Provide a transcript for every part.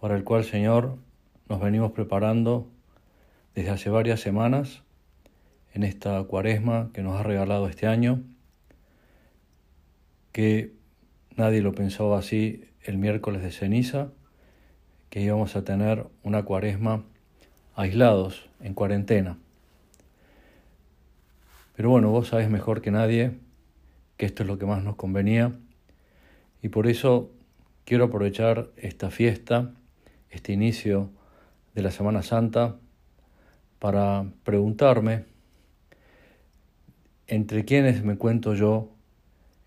para el cual, Señor, nos venimos preparando desde hace varias semanas en esta cuaresma que nos ha regalado este año, que nadie lo pensaba así el miércoles de ceniza, que íbamos a tener una cuaresma aislados, en cuarentena. Pero bueno, vos sabes mejor que nadie que esto es lo que más nos convenía y por eso quiero aprovechar esta fiesta, este inicio de la Semana Santa, para preguntarme entre quiénes me cuento yo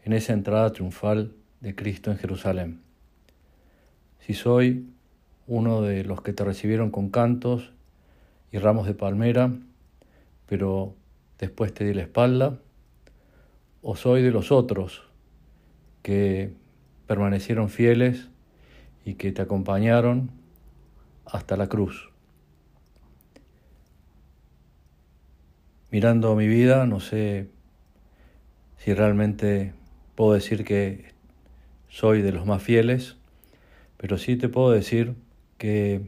en esa entrada triunfal de Cristo en Jerusalén. Si soy uno de los que te recibieron con cantos y ramos de palmera, pero después te di la espalda, o soy de los otros que permanecieron fieles y que te acompañaron hasta la cruz. Mirando mi vida, no sé si realmente puedo decir que soy de los más fieles, pero sí te puedo decir que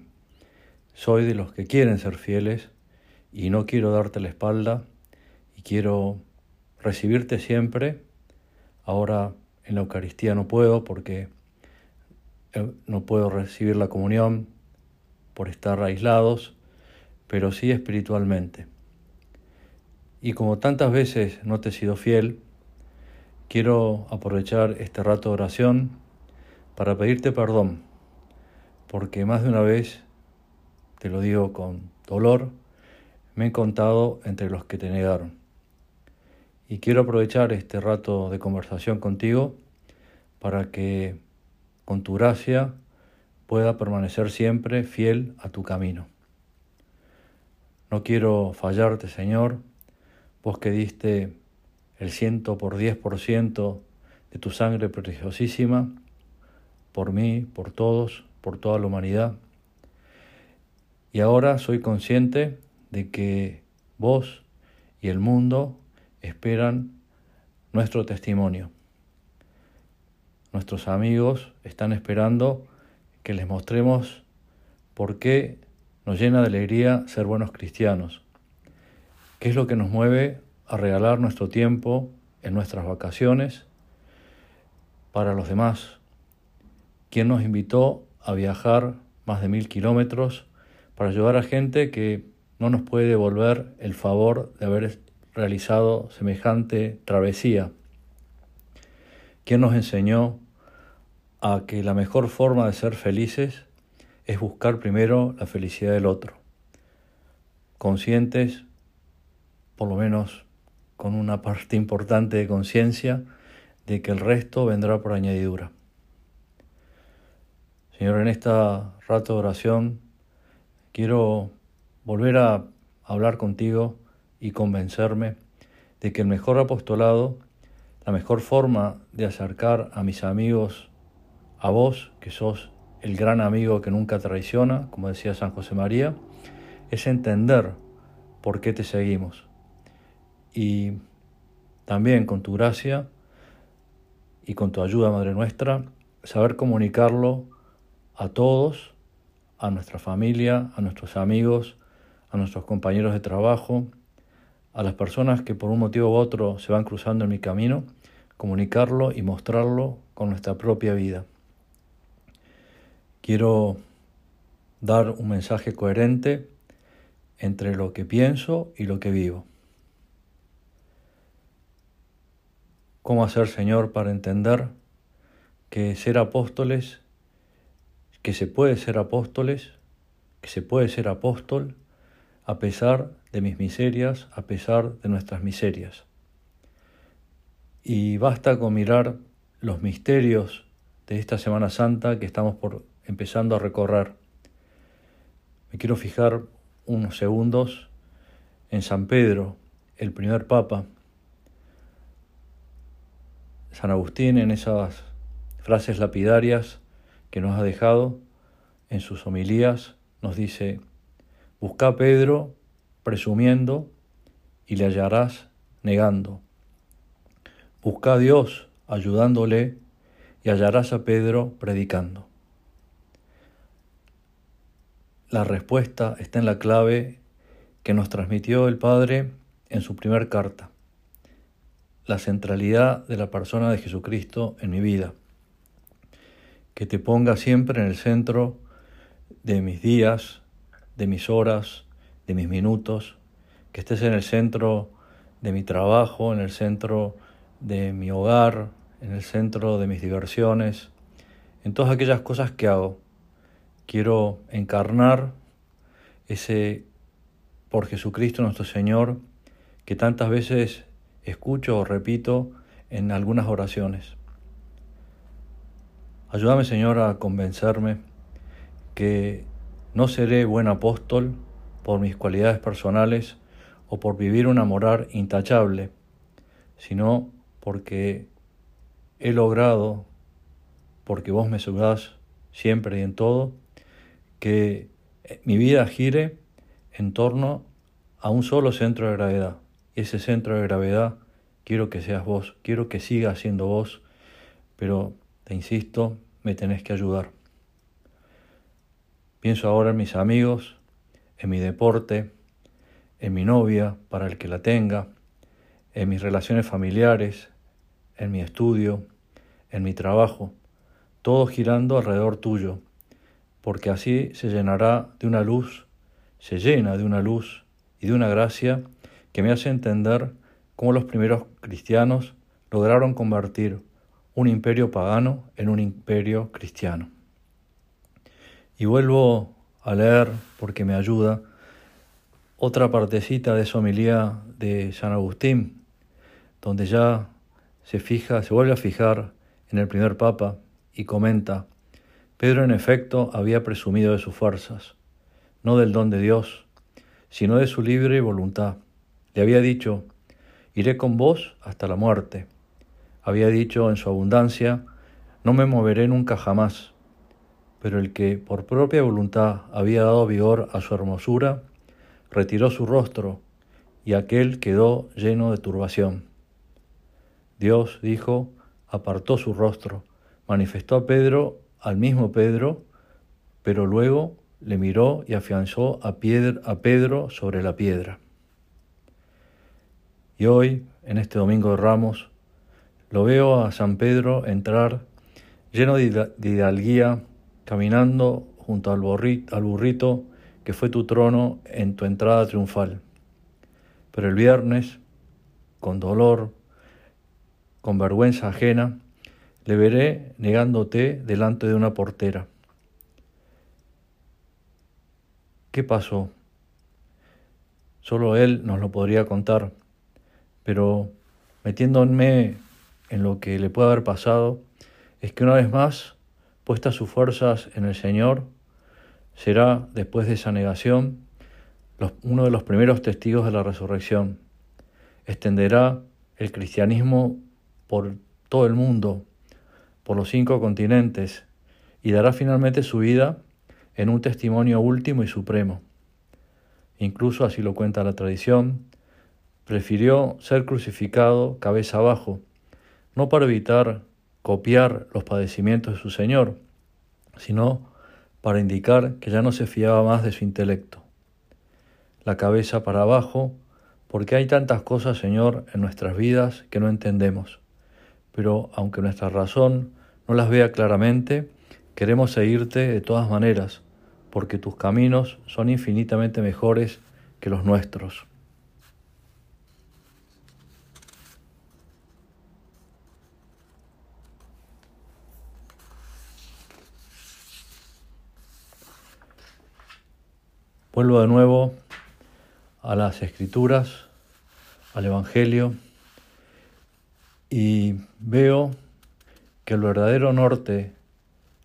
soy de los que quieren ser fieles y no quiero darte la espalda y quiero recibirte siempre. Ahora en la Eucaristía no puedo porque eh, no puedo recibir la comunión por estar aislados, pero sí espiritualmente. Y como tantas veces no te he sido fiel, quiero aprovechar este rato de oración para pedirte perdón, porque más de una vez, te lo digo con dolor, me he contado entre los que te negaron. Y quiero aprovechar este rato de conversación contigo para que con tu gracia pueda permanecer siempre fiel a tu camino. No quiero fallarte, Señor, vos que diste el ciento por diez por ciento de tu sangre preciosísima, por mí, por todos, por toda la humanidad. Y ahora soy consciente de que vos y el mundo esperan nuestro testimonio. Nuestros amigos están esperando que les mostremos por qué nos llena de alegría ser buenos cristianos. ¿Qué es lo que nos mueve a regalar nuestro tiempo en nuestras vacaciones para los demás? ¿Quién nos invitó a viajar más de mil kilómetros para ayudar a gente que no nos puede devolver el favor de haber realizado semejante travesía? ¿Quién nos enseñó a que la mejor forma de ser felices es buscar primero la felicidad del otro? Conscientes, por lo menos con una parte importante de conciencia, de que el resto vendrá por añadidura. Señor, en esta rato de oración quiero volver a hablar contigo y convencerme de que el mejor apostolado, la mejor forma de acercar a mis amigos a vos, que sos el gran amigo que nunca traiciona, como decía San José María, es entender por qué te seguimos. Y también con tu gracia y con tu ayuda, Madre nuestra, saber comunicarlo a todos, a nuestra familia, a nuestros amigos, a nuestros compañeros de trabajo, a las personas que por un motivo u otro se van cruzando en mi camino, comunicarlo y mostrarlo con nuestra propia vida. Quiero dar un mensaje coherente entre lo que pienso y lo que vivo. ¿Cómo hacer, Señor, para entender que ser apóstoles, que se puede ser apóstoles, que se puede ser apóstol, a pesar de mis miserias, a pesar de nuestras miserias. Y basta con mirar los misterios de esta Semana Santa que estamos por empezando a recorrer. Me quiero fijar unos segundos en San Pedro, el primer papa. San Agustín en esas frases lapidarias que nos ha dejado en sus homilías nos dice, busca a Pedro presumiendo y le hallarás negando. Busca a Dios ayudándole y hallarás a Pedro predicando. La respuesta está en la clave que nos transmitió el Padre en su primer carta, la centralidad de la persona de Jesucristo en mi vida, que te ponga siempre en el centro de mis días, de mis horas, de mis minutos, que estés en el centro de mi trabajo, en el centro de mi hogar, en el centro de mis diversiones, en todas aquellas cosas que hago. Quiero encarnar ese por Jesucristo nuestro Señor que tantas veces escucho o repito en algunas oraciones. Ayúdame Señor a convencerme que no seré buen apóstol por mis cualidades personales o por vivir una moral intachable, sino porque he logrado, porque vos me ayudás siempre y en todo, que mi vida gire en torno a un solo centro de gravedad. Y ese centro de gravedad quiero que seas vos, quiero que siga siendo vos, pero te insisto, me tenés que ayudar. Pienso ahora en mis amigos, en mi deporte, en mi novia, para el que la tenga, en mis relaciones familiares, en mi estudio, en mi trabajo, todo girando alrededor tuyo, porque así se llenará de una luz, se llena de una luz y de una gracia que me hace entender cómo los primeros cristianos lograron convertir un imperio pagano en un imperio cristiano. Y vuelvo a leer, porque me ayuda, otra partecita de esa homilía de San Agustín, donde ya se fija, se vuelve a fijar en el primer papa y comenta, Pedro en efecto había presumido de sus fuerzas, no del don de Dios, sino de su libre voluntad. Le había dicho, iré con vos hasta la muerte. Había dicho en su abundancia, no me moveré nunca jamás. Pero el que por propia voluntad había dado vigor a su hermosura, retiró su rostro, y aquel quedó lleno de turbación. Dios, dijo, apartó su rostro, manifestó a Pedro, al mismo Pedro, pero luego le miró y afianzó a, a Pedro sobre la piedra. Y hoy, en este Domingo de Ramos, lo veo a San Pedro entrar lleno de hidalguía, caminando junto al burrito que fue tu trono en tu entrada triunfal. Pero el viernes, con dolor, con vergüenza ajena, le veré negándote delante de una portera. ¿Qué pasó? Solo él nos lo podría contar, pero metiéndome en lo que le puede haber pasado, es que una vez más, puestas sus fuerzas en el Señor, será, después de esa negación, uno de los primeros testigos de la resurrección. Extenderá el cristianismo por todo el mundo, por los cinco continentes, y dará finalmente su vida en un testimonio último y supremo. Incluso así lo cuenta la tradición, prefirió ser crucificado cabeza abajo, no para evitar copiar los padecimientos de su Señor, sino para indicar que ya no se fiaba más de su intelecto. La cabeza para abajo, porque hay tantas cosas, Señor, en nuestras vidas que no entendemos pero aunque nuestra razón no las vea claramente, queremos seguirte de todas maneras, porque tus caminos son infinitamente mejores que los nuestros. Vuelvo de nuevo a las escrituras, al Evangelio y veo que el verdadero norte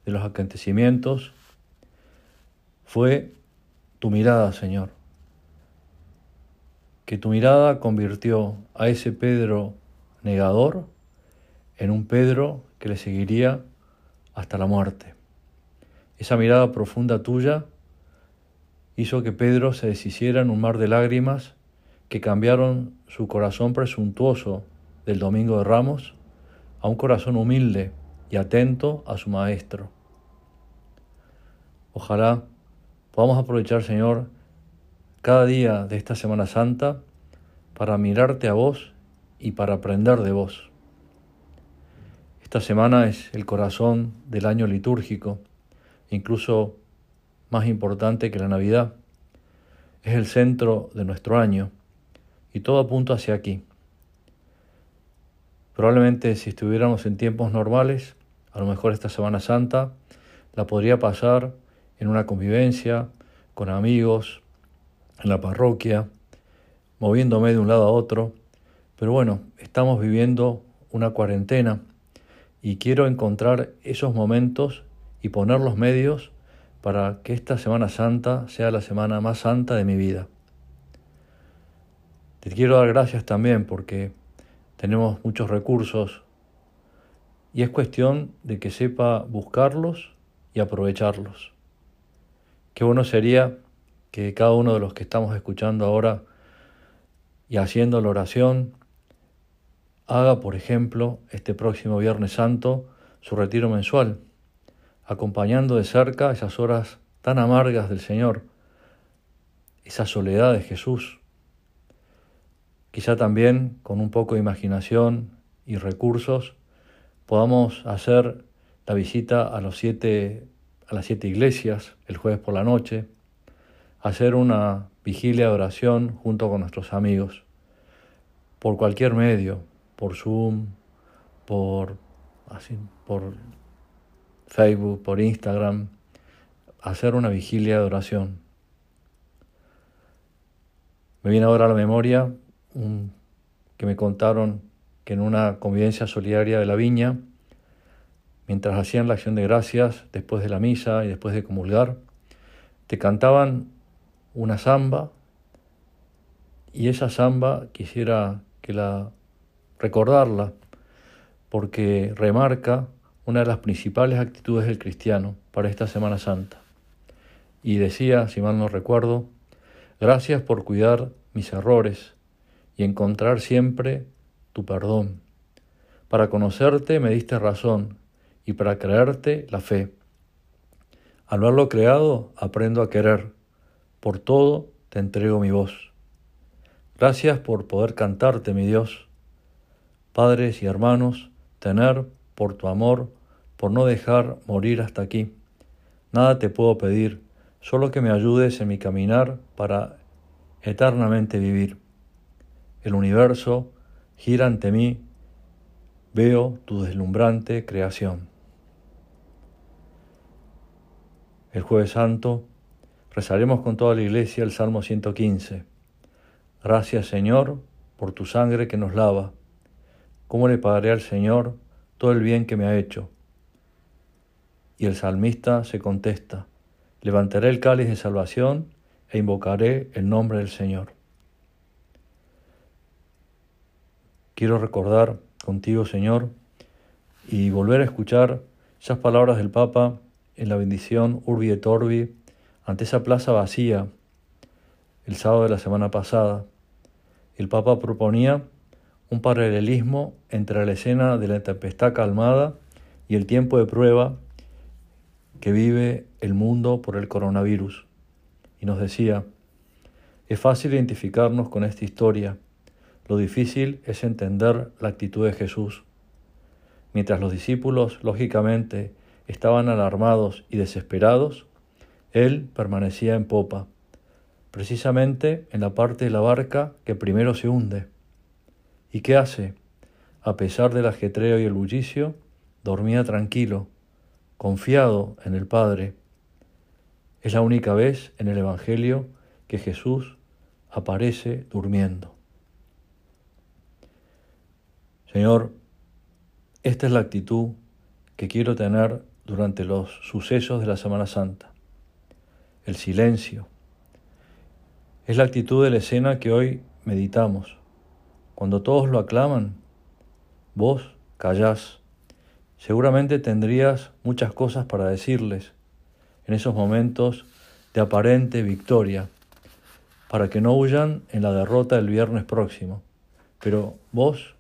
de los acontecimientos fue tu mirada, Señor. Que tu mirada convirtió a ese Pedro negador en un Pedro que le seguiría hasta la muerte. Esa mirada profunda tuya hizo que Pedro se deshiciera en un mar de lágrimas que cambiaron su corazón presuntuoso del Domingo de Ramos a un corazón humilde y atento a su Maestro. Ojalá podamos aprovechar, Señor, cada día de esta Semana Santa para mirarte a vos y para aprender de vos. Esta semana es el corazón del año litúrgico, incluso más importante que la Navidad. Es el centro de nuestro año y todo apunta hacia aquí. Probablemente si estuviéramos en tiempos normales, a lo mejor esta Semana Santa la podría pasar en una convivencia con amigos, en la parroquia, moviéndome de un lado a otro. Pero bueno, estamos viviendo una cuarentena y quiero encontrar esos momentos y poner los medios para que esta Semana Santa sea la semana más santa de mi vida. Te quiero dar gracias también porque tenemos muchos recursos y es cuestión de que sepa buscarlos y aprovecharlos. Qué bueno sería que cada uno de los que estamos escuchando ahora y haciendo la oración haga, por ejemplo, este próximo Viernes Santo su retiro mensual, acompañando de cerca esas horas tan amargas del Señor, esa soledad de Jesús. Quizá también con un poco de imaginación y recursos podamos hacer la visita a, los siete, a las siete iglesias el jueves por la noche, hacer una vigilia de oración junto con nuestros amigos, por cualquier medio, por Zoom, por, así, por Facebook, por Instagram, hacer una vigilia de oración. Me viene ahora a la memoria que me contaron que en una convivencia solidaria de la viña, mientras hacían la acción de gracias, después de la misa y después de comulgar, te cantaban una samba y esa samba quisiera que la recordarla porque remarca una de las principales actitudes del cristiano para esta Semana Santa. Y decía, si mal no recuerdo, gracias por cuidar mis errores y encontrar siempre tu perdón. Para conocerte me diste razón y para creerte la fe. Al verlo creado aprendo a querer. Por todo te entrego mi voz. Gracias por poder cantarte, mi Dios. Padres y hermanos, tener por tu amor, por no dejar morir hasta aquí. Nada te puedo pedir, solo que me ayudes en mi caminar para eternamente vivir. El universo gira ante mí, veo tu deslumbrante creación. El jueves santo rezaremos con toda la iglesia el Salmo 115. Gracias Señor por tu sangre que nos lava. ¿Cómo le pagaré al Señor todo el bien que me ha hecho? Y el salmista se contesta, levantaré el cáliz de salvación e invocaré el nombre del Señor. Quiero recordar contigo, Señor, y volver a escuchar esas palabras del Papa en la bendición Urbi et Orbi ante esa plaza vacía el sábado de la semana pasada. El Papa proponía un paralelismo entre la escena de la tempestad calmada y el tiempo de prueba que vive el mundo por el coronavirus. Y nos decía, es fácil identificarnos con esta historia lo difícil es entender la actitud de Jesús. Mientras los discípulos, lógicamente, estaban alarmados y desesperados, Él permanecía en popa, precisamente en la parte de la barca que primero se hunde. ¿Y qué hace? A pesar del ajetreo y el bullicio, dormía tranquilo, confiado en el Padre. Es la única vez en el Evangelio que Jesús aparece durmiendo. Señor, esta es la actitud que quiero tener durante los sucesos de la Semana Santa. El silencio. Es la actitud de la escena que hoy meditamos. Cuando todos lo aclaman, vos callás. Seguramente tendrías muchas cosas para decirles en esos momentos de aparente victoria, para que no huyan en la derrota del viernes próximo. Pero vos,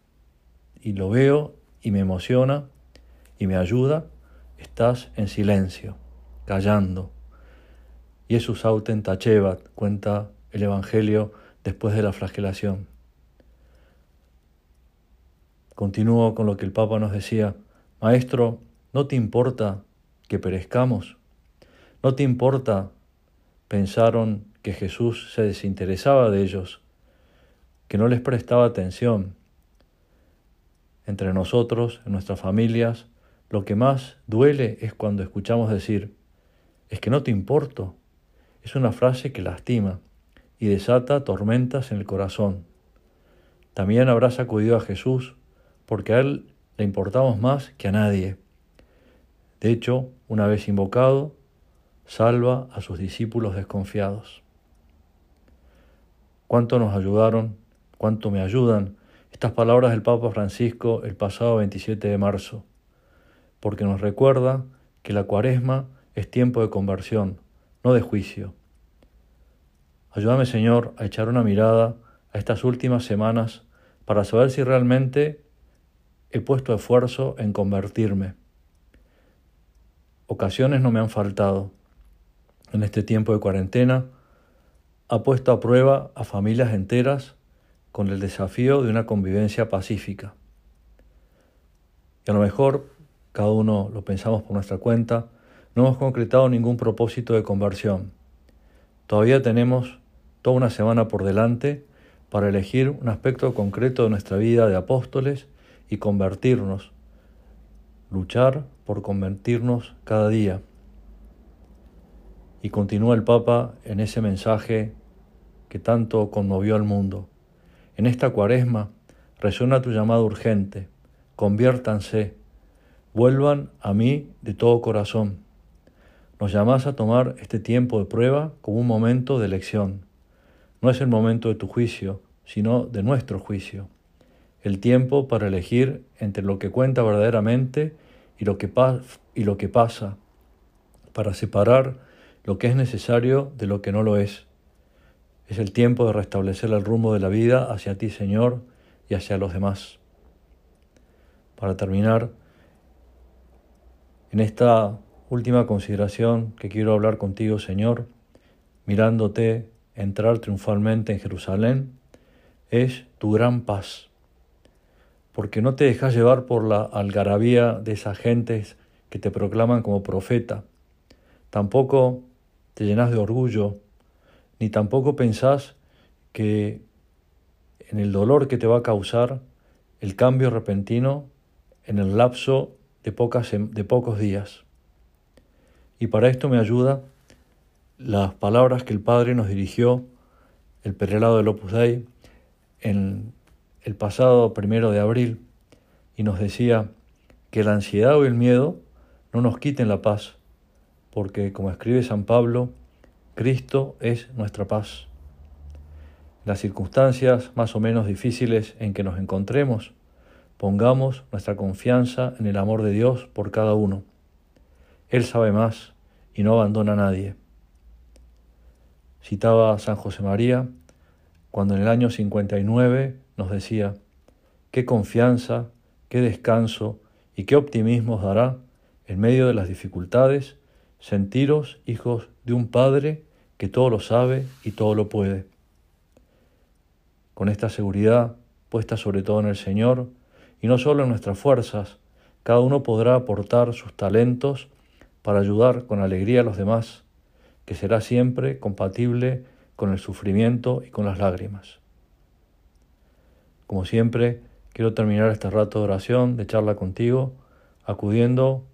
y lo veo y me emociona y me ayuda, estás en silencio, callando. Jesús auten tachevat, cuenta el Evangelio después de la flagelación. Continúo con lo que el Papa nos decía, Maestro, ¿no te importa que perezcamos? ¿No te importa? Pensaron que Jesús se desinteresaba de ellos, que no les prestaba atención. Entre nosotros, en nuestras familias, lo que más duele es cuando escuchamos decir, es que no te importo. Es una frase que lastima y desata tormentas en el corazón. También habrás acudido a Jesús porque a Él le importamos más que a nadie. De hecho, una vez invocado, salva a sus discípulos desconfiados. ¿Cuánto nos ayudaron? ¿Cuánto me ayudan estas palabras del Papa Francisco el pasado 27 de marzo? Porque nos recuerda que la cuaresma es tiempo de conversión, no de juicio. Ayúdame, Señor, a echar una mirada a estas últimas semanas para saber si realmente he puesto esfuerzo en convertirme. Ocasiones no me han faltado. En este tiempo de cuarentena ha puesto a prueba a familias enteras con el desafío de una convivencia pacífica. Y a lo mejor, cada uno lo pensamos por nuestra cuenta, no hemos concretado ningún propósito de conversión. Todavía tenemos toda una semana por delante para elegir un aspecto concreto de nuestra vida de apóstoles y convertirnos, luchar por convertirnos cada día. Y continúa el Papa en ese mensaje que tanto conmovió al mundo. En esta cuaresma resuena tu llamado urgente, conviértanse, vuelvan a mí de todo corazón. Nos llamas a tomar este tiempo de prueba como un momento de elección. No es el momento de tu juicio, sino de nuestro juicio. El tiempo para elegir entre lo que cuenta verdaderamente y lo que, y lo que pasa, para separar lo que es necesario de lo que no lo es. Es el tiempo de restablecer el rumbo de la vida hacia ti, Señor, y hacia los demás. Para terminar, en esta última consideración que quiero hablar contigo, Señor, mirándote entrar triunfalmente en Jerusalén, es tu gran paz, porque no te dejas llevar por la algarabía de esas gentes que te proclaman como profeta, tampoco te llenas de orgullo, ni tampoco pensás que en el dolor que te va a causar el cambio repentino en el lapso de, pocos días. Y para esto me ayuda las palabras que el Padre nos dirigió, el prelado del Opus Dei, en el pasado primero de abril, y nos decía que la ansiedad o el miedo no nos quiten la paz, porque como escribe San Pablo, Cristo es nuestra paz. las circunstancias más o menos difíciles en que nos encontremos, pongamos nuestra confianza en el amor de Dios por cada uno. Él sabe más y no abandona a nadie. Citaba San José María cuando en el año 59 nos decía, qué confianza, qué descanso y qué optimismo os dará en medio de las dificultades sentiros hijos de un Padre que todo lo sabe y todo lo puede. Con esta seguridad puesta sobre todo en el Señor y no solo en nuestras fuerzas, cada uno podrá aportar sus talentos para ayudar con alegría a los demás, que será siempre compatible con el sufrimiento y con las lágrimas. Como siempre, quiero terminar este rato de oración, de charla contigo, acudiendo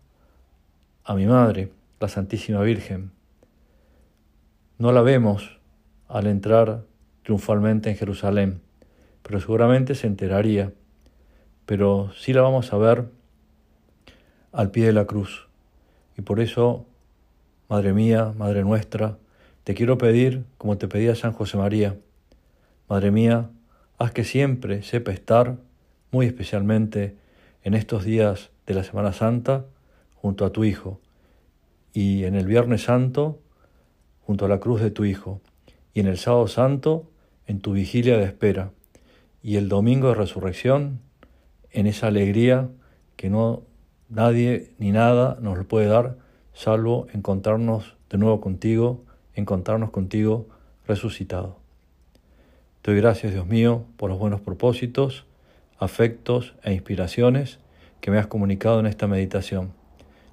a mi Madre, la Santísima Virgen. No la vemos al entrar triunfalmente en Jerusalén, pero seguramente se enteraría. Pero sí la vamos a ver al pie de la cruz Y por eso, Madre mía, Madre nuestra, te quiero pedir, como te pedía San José María, Madre mía, haz que siempre sepa estar, muy especialmente en estos días de la Semana Santa, junto a tu Hijo, y en el Viernes Santo, junto a la cruz de tu Hijo, y en el Sábado Santo, en tu vigilia de espera, y el Domingo de Resurrección, en esa alegría que no nadie ni nada nos lo puede dar, salvo encontrarnos de nuevo contigo, encontrarnos contigo resucitado. Te doy gracias, Dios mío, por los buenos propósitos, afectos e inspiraciones que me has comunicado en esta meditación.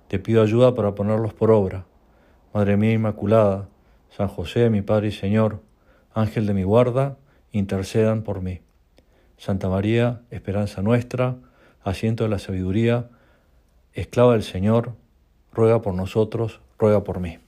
Te pido ayuda para ponerlos por obra. Madre mía Inmaculada, San José, mi Padre y Señor, Ángel de mi guarda, intercedan por mí. Santa María, esperanza nuestra, asiento de la sabiduría, esclava del Señor, ruega por nosotros, ruega por mí.